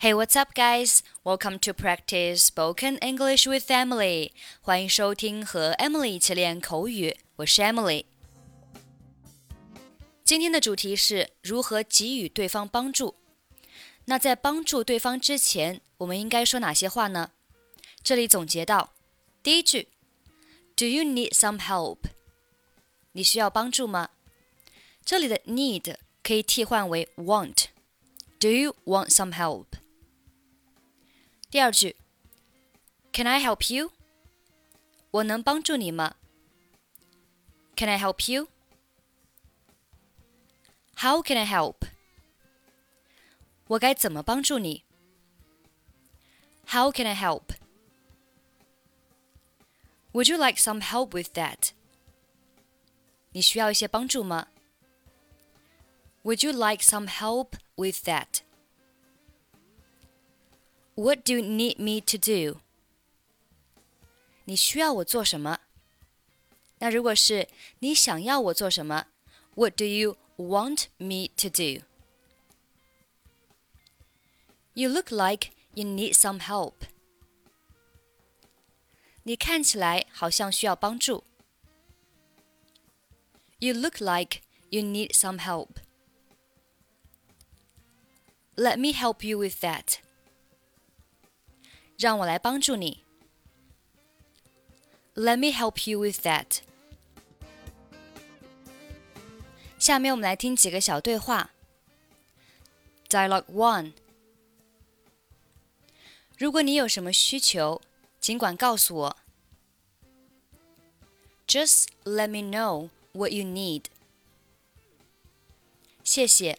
Hey, what's up, guys? Welcome to practice spoken English with Emily. 欢迎收听和 Emily 一起练口语。我是 Emily。今天的主题是如何给予对方帮助。那在帮助对方之前，我们应该说哪些话呢？这里总结到，第一句，Do you need some help？你需要帮助吗？这里的 need 可以替换为 want。Do you want some help？ 第二句，Can I help you？我能帮助你吗？Can I help you？How can I help？我该怎么帮助你？How can I help？Would you like some help with that？你需要一些帮助吗？Would you like some help with that？what do you need me to do？你需要我做什么？那如果是你想要我做什么，What do you want me to do? You look like you need some help. 你看起来好像需要帮助。You look like you need some help. Let me help you with that. 让我来帮助你。Let me help you with that。下面我们来听几个小对话。Dialogue One：如果你有什么需求，尽管告诉我。Just let me know what you need。谢谢，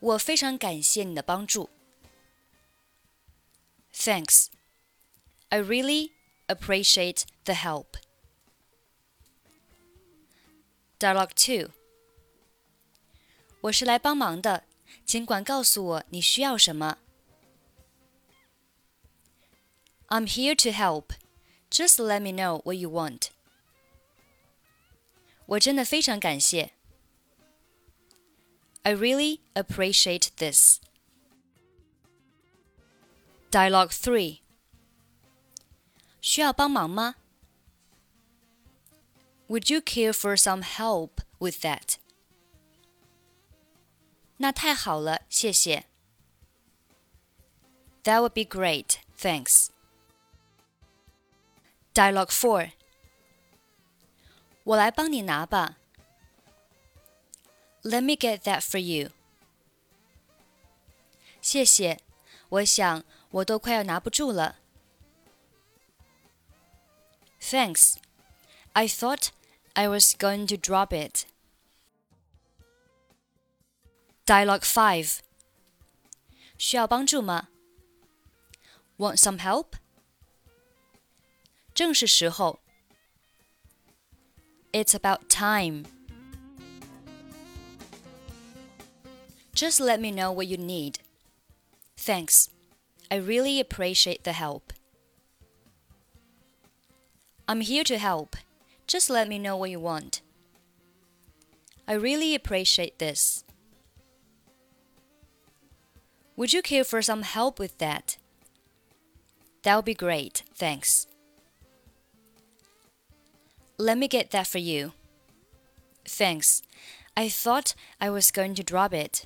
我非常感谢你的帮助。 Thanks. I really appreciate the help. Dialogue 2我是来帮忙的，尽管告诉我你需要什么。I'm here to help. Just let me know what you want. 我真的非常感谢。I really appreciate this. Dialogue Three 需要帮忙吗？Would you care for some help with that？那太好了，谢谢。That would be great, thanks. Dialogue Four 我来帮你拿吧。Let me get that for you. 谢谢， 我想我都快要拿不住了。Thanks. I thought I was going to drop it. Dialogue 5. 需要帮助吗？Want some help? 正是时候。It's about time. Just let me know what you need. Thanks. I really appreciate the help. I'm here to help. Just let me know what you want. I really appreciate this. Would you care for some help with that? That would be great, thanks. Let me get that for you. Thanks. I thought I was going to drop it.